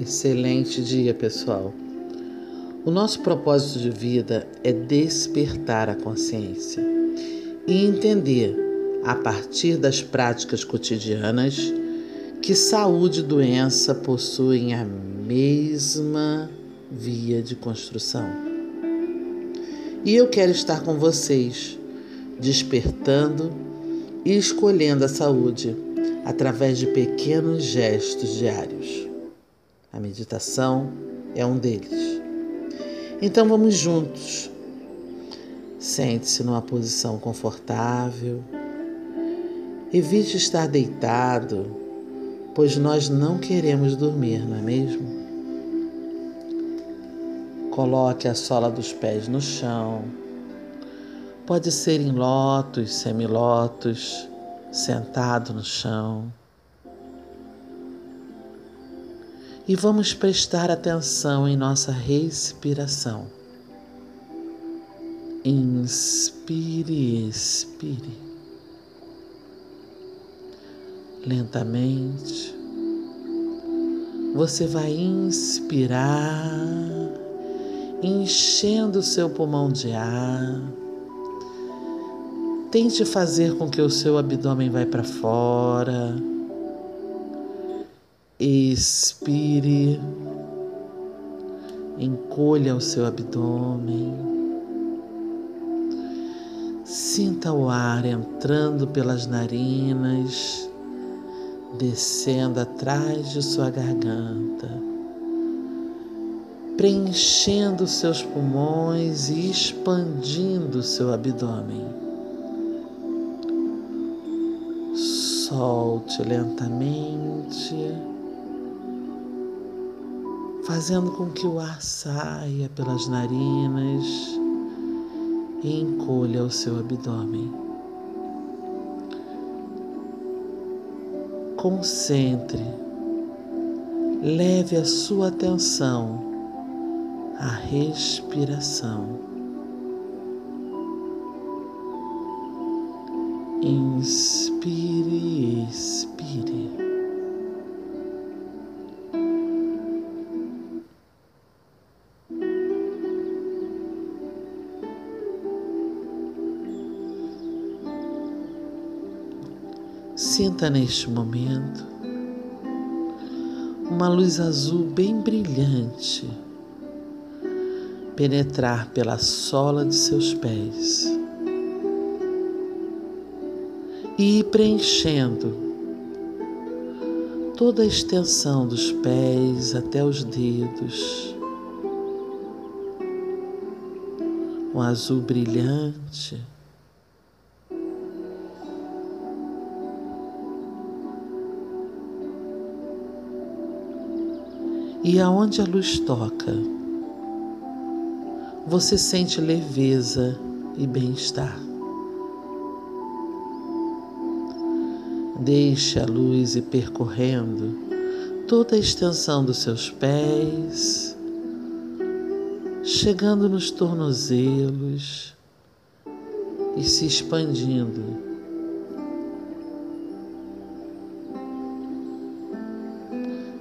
Excelente dia, pessoal. O nosso propósito de vida é despertar a consciência e entender, a partir das práticas cotidianas, que saúde e doença possuem a mesma via de construção. E eu quero estar com vocês, despertando e escolhendo a saúde através de pequenos gestos diários. A meditação é um deles. Então vamos juntos. Sente-se numa posição confortável. Evite estar deitado, pois nós não queremos dormir, não é mesmo? Coloque a sola dos pés no chão. Pode ser em lótus, semilótus, sentado no chão. E vamos prestar atenção em nossa respiração. Inspire, expire. Lentamente, você vai inspirar, enchendo o seu pulmão de ar Tente fazer com que o seu abdômen vá para fora. Expire. Encolha o seu abdômen. Sinta o ar entrando pelas narinas, descendo atrás de sua garganta, preenchendo seus pulmões e expandindo seu abdômen. Solte lentamente, fazendo com que o ar saia pelas narinas e encolha o seu abdômen. Concentre, leve a sua atenção à respiração. Inspire, expire. Sinta neste momento uma luz azul bem brilhante penetrar pela sola de seus pés e ir preenchendo toda a extensão dos pés até os dedos. Um azul brilhante. E aonde a luz toca, você sente leveza e bem-estar. Deixe a luz ir percorrendo toda a extensão dos seus pés, chegando nos tornozelos e se expandindo.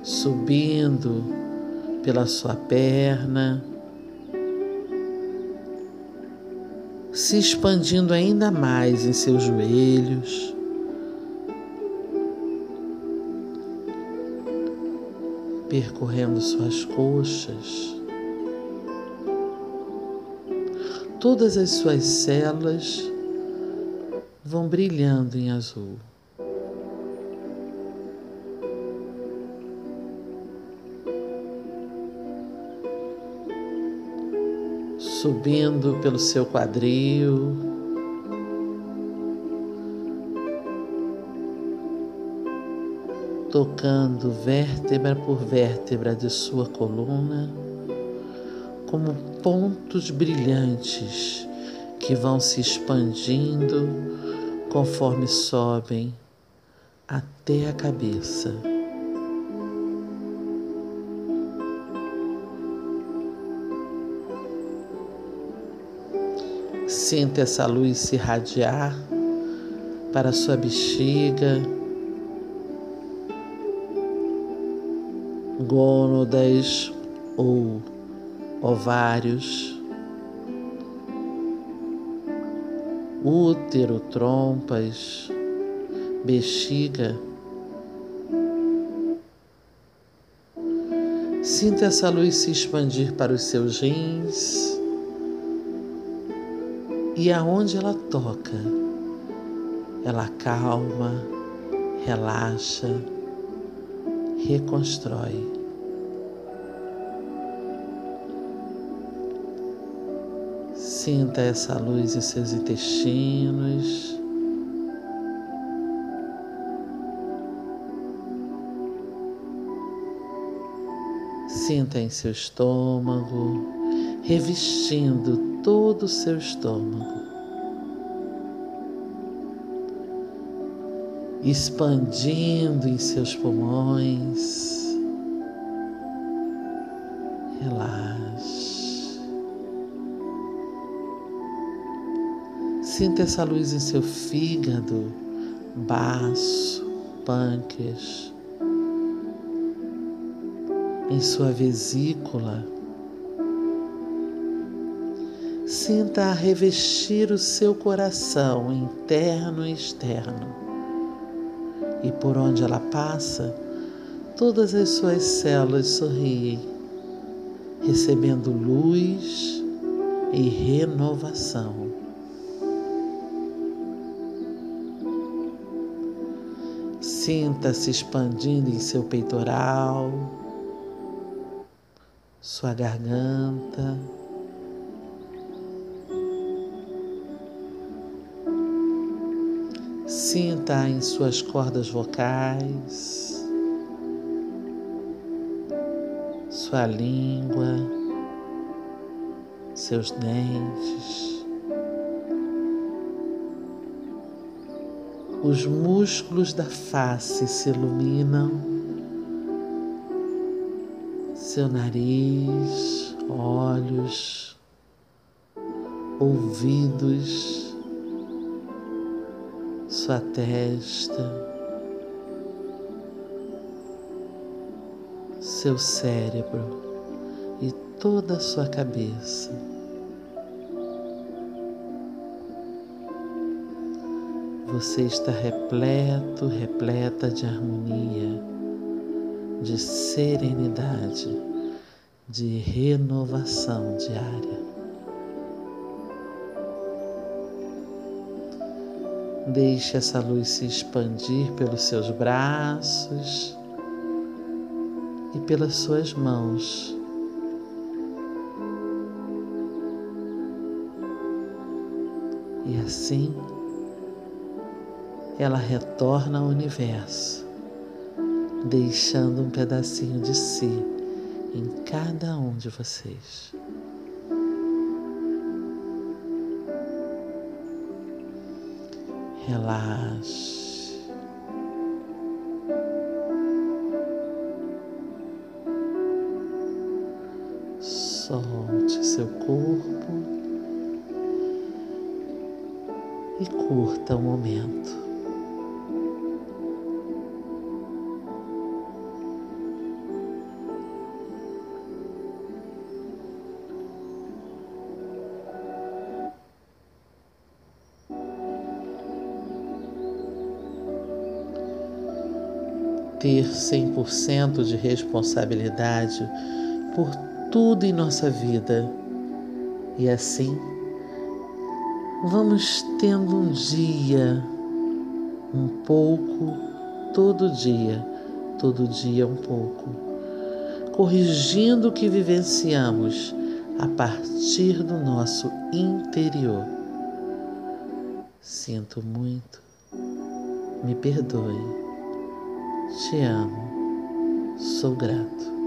Subindo pela sua perna, se expandindo ainda mais em seus joelhos percorrendo suas coxas, todas as suas células vão brilhando em azul. Subindo pelo seu quadril, tocando vértebra por vértebra de sua coluna, como pontos brilhantes que vão se expandindo conforme sobem até a cabeça. Sinta essa luz se irradiar para sua bexiga. Gônadas ou ovários, útero, trompas, bexiga. Sinta essa luz se expandir para os seus rins e aonde ela toca, ela calma, relaxa, reconstrói. Sinta essa luz em seus intestinos. Sinta em seu estômago, revestindo todo o seu estômago. Expandindo em seus pulmões. Relaxe. Sinta essa luz em seu fígado, baço, pâncreas em sua vesícula. Sinta revestir o seu coração interno e externo. E por onde ela passa, todas as suas células sorriem, recebendo luz e renovação. Sinta-se expandindo em seu peitoral, sua garganta. Sinta em suas cordas vocais, sua língua, seus dentes, os músculos da face se iluminam. Seu nariz, olhos, ouvidos, sua testa, seu cérebro e toda a sua cabeça. Você está repleto, repleta de harmonia de serenidade, de renovação diária. Deixe essa luz se expandir pelos seus braços e pelas suas mãos. E assim ela retorna ao universo deixando um pedacinho de si em cada um de vocês. Relaxe. Solte seu corpo e curta o momento. Ter 100% de responsabilidade por tudo em nossa vida. E assim, vamos tendo um dia, um pouco, todo dia, todo dia um pouco, corrigindo o que vivenciamos a partir do nosso interior. Sinto muito, me perdoe te amo, sou grato.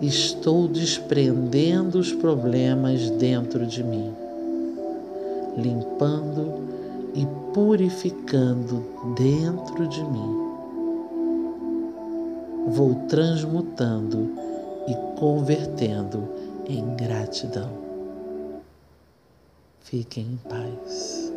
Estou desprendendo os problemas dentro de mim, limpando e purificando dentro de mim. Vou transmutando e convertendo em gratidão. Fiquem em paz.